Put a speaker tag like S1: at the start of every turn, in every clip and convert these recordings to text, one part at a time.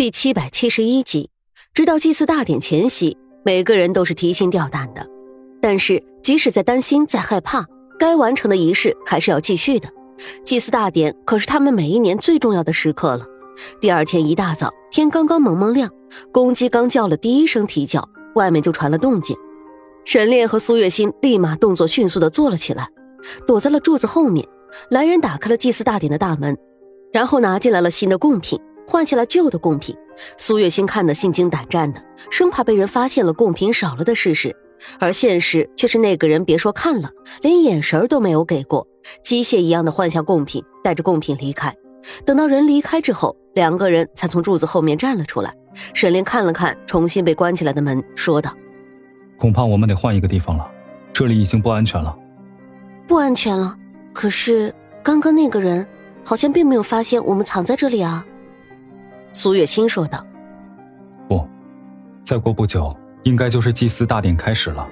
S1: 第七百七十一集，直到祭祀大典前夕，每个人都是提心吊胆的。但是，即使在担心、在害怕，该完成的仪式还是要继续的。祭祀大典可是他们每一年最重要的时刻了。第二天一大早，天刚刚蒙蒙亮，公鸡刚叫了第一声啼叫，外面就传了动静。沈炼和苏月心立马动作迅速的坐了起来，躲在了柱子后面。来人打开了祭祀大典的大门，然后拿进来了新的贡品。换下了旧的贡品，苏月心看得心惊胆战的，生怕被人发现了贡品少了的事实。而现实却是那个人别说看了，连眼神都没有给过，机械一样的换下贡品，带着贡品离开。等到人离开之后，两个人才从柱子后面站了出来。沈炼看了看重新被关起来的门，说道：“
S2: 恐怕我们得换一个地方了，这里已经不安全了。”“
S1: 不安全了？可是刚刚那个人好像并没有发现我们藏在这里啊。”
S2: 苏月心说道：“不，再过不久，应该就是祭祀大典开始了。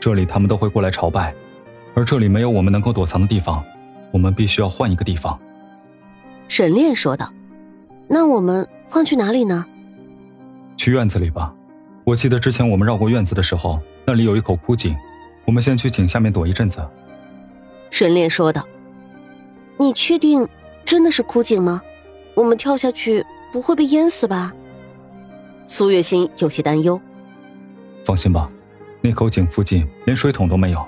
S2: 这里他们都会过来朝拜，而这里没有我们能够躲藏的地方，我们必须要换一个地方。”
S1: 沈炼说道：“那我们换去哪里呢？”“
S2: 去院子里吧。我记得之前我们绕过院子的时候，那里有一口枯井，我们先去井下面躲一阵子。”
S1: 沈炼说道：“你确定真的是枯井吗？我们跳下去？”不会被淹死吧？苏月心有些担忧。
S2: 放心吧，那口井附近连水桶都没有，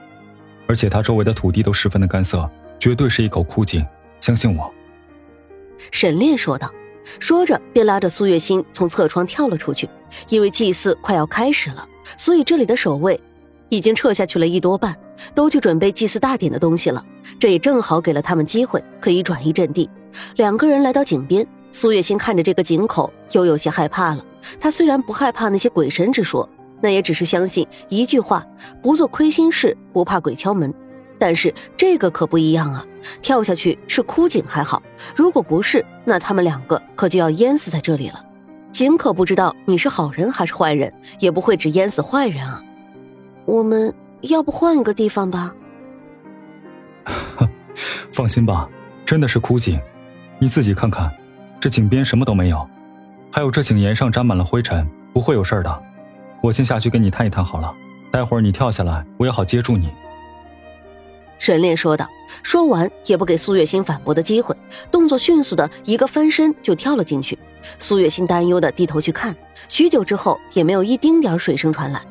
S2: 而且它周围的土地都十分的干涩，绝对是一口枯井。相信我。
S1: 沈炼说道，说着便拉着苏月心从侧窗跳了出去。因为祭祀快要开始了，所以这里的守卫已经撤下去了一多半，都去准备祭祀大典的东西了。这也正好给了他们机会，可以转移阵地。两个人来到井边。苏月心看着这个井口，又有些害怕了。他虽然不害怕那些鬼神之说，那也只是相信一句话：不做亏心事，不怕鬼敲门。但是这个可不一样啊！跳下去是枯井还好，如果不是，那他们两个可就要淹死在这里了。井可不知道你是好人还是坏人，也不会只淹死坏人啊。我们要不换一个地方吧？
S2: 放心吧，真的是枯井，你自己看看。这井边什么都没有，还有这井沿上沾满了灰尘，不会有事的。我先下去跟你探一探好了，待会儿你跳下来，我也好接住你。”
S1: 沈炼说道。说完也不给苏月心反驳的机会，动作迅速的一个翻身就跳了进去。苏月心担忧的低头去看，许久之后也没有一丁点水声传来。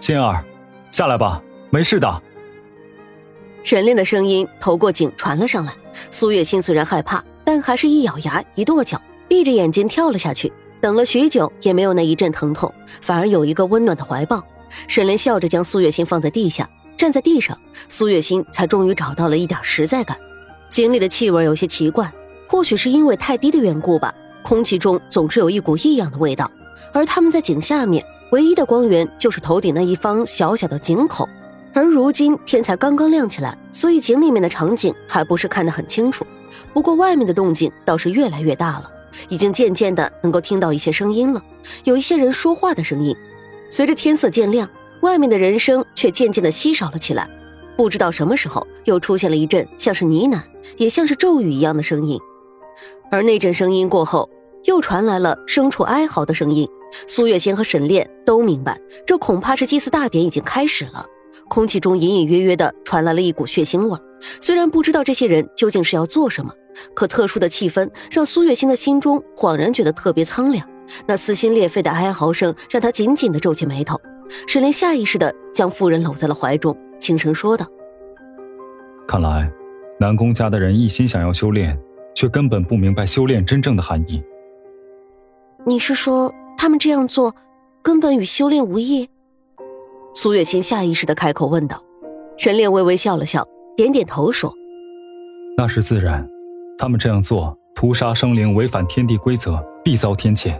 S2: 心儿，下来吧，没事的。
S1: 沈炼的声音透过井传了上来。苏月心虽然害怕。但还是一咬牙，一跺脚，闭着眼睛跳了下去。等了许久，也没有那一阵疼痛，反而有一个温暖的怀抱。沈炼笑着将苏月心放在地下，站在地上，苏月心才终于找到了一点实在感。井里的气味有些奇怪，或许是因为太低的缘故吧，空气中总是有一股异样的味道。而他们在井下面，唯一的光源就是头顶那一方小小的井口。而如今天才刚刚亮起来，所以井里面的场景还不是看得很清楚。不过外面的动静倒是越来越大了，已经渐渐的能够听到一些声音了，有一些人说话的声音。随着天色渐亮，外面的人声却渐渐的稀少了起来。不知道什么时候又出现了一阵像是呢喃，也像是咒语一样的声音。而那阵声音过后，又传来了牲畜哀嚎的声音。苏月仙和沈炼都明白，这恐怕是祭祀大典已经开始了。空气中隐隐约约的传来了一股血腥味。虽然不知道这些人究竟是要做什么，可特殊的气氛让苏月心的心中恍然觉得特别苍凉。那撕心裂肺的哀嚎声让他紧紧的皱起眉头。沈炼下意识的将夫人搂在了怀中，轻声说道：“
S2: 看来，南宫家的人一心想要修炼，却根本不明白修炼真正的含义。
S1: 你是说他们这样做，根本与修炼无异？”苏月心下意识的开口问道。沈炼微微笑了笑。点点头说：“
S2: 那是自然，他们这样做，屠杀生灵，违反天地规则，必遭天谴。”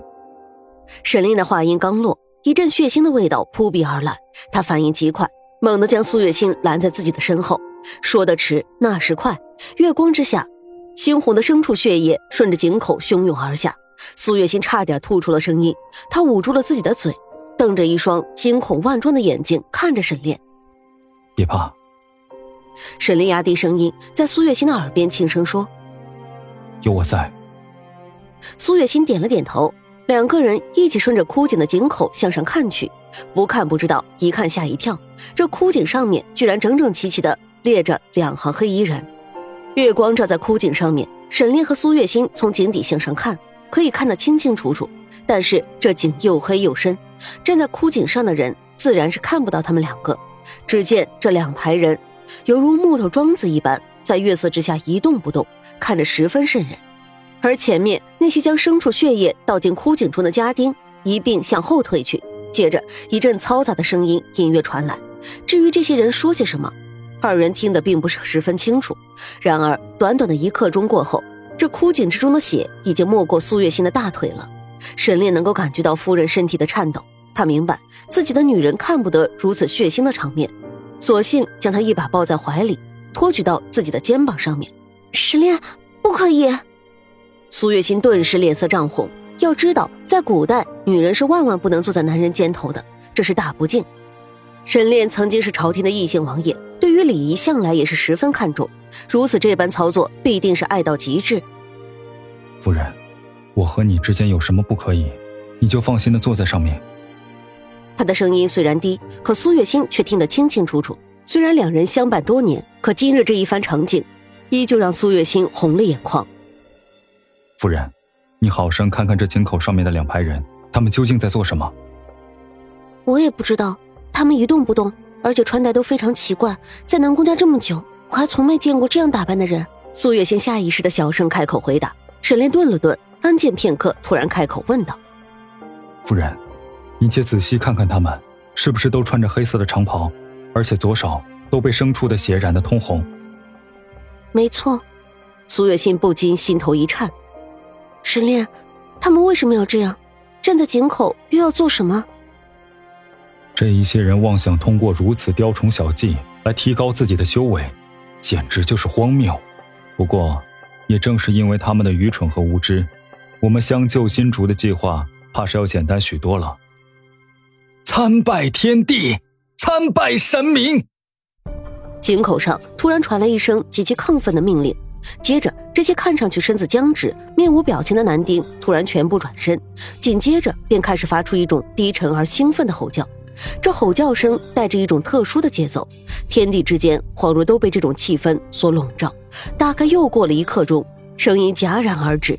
S1: 沈炼的话音刚落，一阵血腥的味道扑鼻而来。他反应极快，猛地将苏月心拦在自己的身后。说的迟，那时快，月光之下，猩红的牲畜血液顺着井口汹涌而下。苏月心差点吐出了声音，他捂住了自己的嘴，瞪着一双惊恐万状的眼睛看着沈炼：“
S2: 别怕。”
S1: 沈炼压低声音，在苏月心的耳边轻声说：“
S2: 有我在。”
S1: 苏月心点了点头，两个人一起顺着枯井的井口向上看去。不看不知道，一看吓一跳，这枯井上面居然整整齐齐的列着两行黑衣人。月光照在枯井上面，沈炼和苏月心从井底向上看，可以看得清清楚楚。但是这井又黑又深，站在枯井上的人自然是看不到他们两个。只见这两排人，犹如木头桩子一般，在月色之下一动不动，看着十分瘆人。而前面那些将牲畜血液倒进枯井中的家丁，一并向后退去。接着一阵嘈杂的声音隐约传来。至于这些人说些什么，二人听得并不是十分清楚。然而短短的一刻钟过后，这枯井之中的血已经没过苏月心的大腿了。沈炼能够感觉到夫人身体的颤抖，他明白自己的女人看不得如此血腥的场面，索性将她一把抱在怀里，托举到自己的肩膀上面。
S3: 沈炼，不可以！
S1: 苏月心顿时脸色涨红。要知道，在古代，女人是万万不能坐在男人肩头的，这是大不敬。沈炼曾经是朝廷的异姓王爷，对于礼仪向来也是十分看重，如此这般操作，必定是爱到极致。
S2: 夫人，我和你之间有什么不可以？你就放心的坐在上面。
S1: 他的声音虽然低，可苏月心却听得清清楚楚。虽然两人相伴多年，可今日这一番场景，依旧让苏月心红了眼眶。
S2: 夫人。你好生看看这井口上面的两排人，他们究竟在做什么？
S3: 我也不知道，他们一动不动，而且穿戴都非常奇怪。在南宫家这么久，我还从没见过这样打扮的人。
S1: 苏月心下意识的小声开口回答。沈炼顿了顿，安静片刻，突然开口问道：“
S2: 夫人，你且仔细看看他们，是不是都穿着黑色的长袍，而且左手都被牲畜的血染得通红？”
S3: 没错。
S1: 苏月心不禁心头一颤。
S3: 沈炼，他们为什么要这样？站在井口又要做什么？
S2: 这一些人妄想通过如此雕虫小技来提高自己的修为，简直就是荒谬。不过，也正是因为他们的愚蠢和无知，我们相救新竹的计划怕是要简单许多了。
S4: 参拜天地，参拜神明！
S1: 井口上突然传来一声极其亢奋的命令。接着，这些看上去身子僵直、面无表情的男丁突然全部转身，紧接着便开始发出一种低沉而兴奋的吼叫。这吼叫声带着一种特殊的节奏，天地之间恍若都被这种气氛所笼罩。大概又过了一刻钟，声音戛然而止。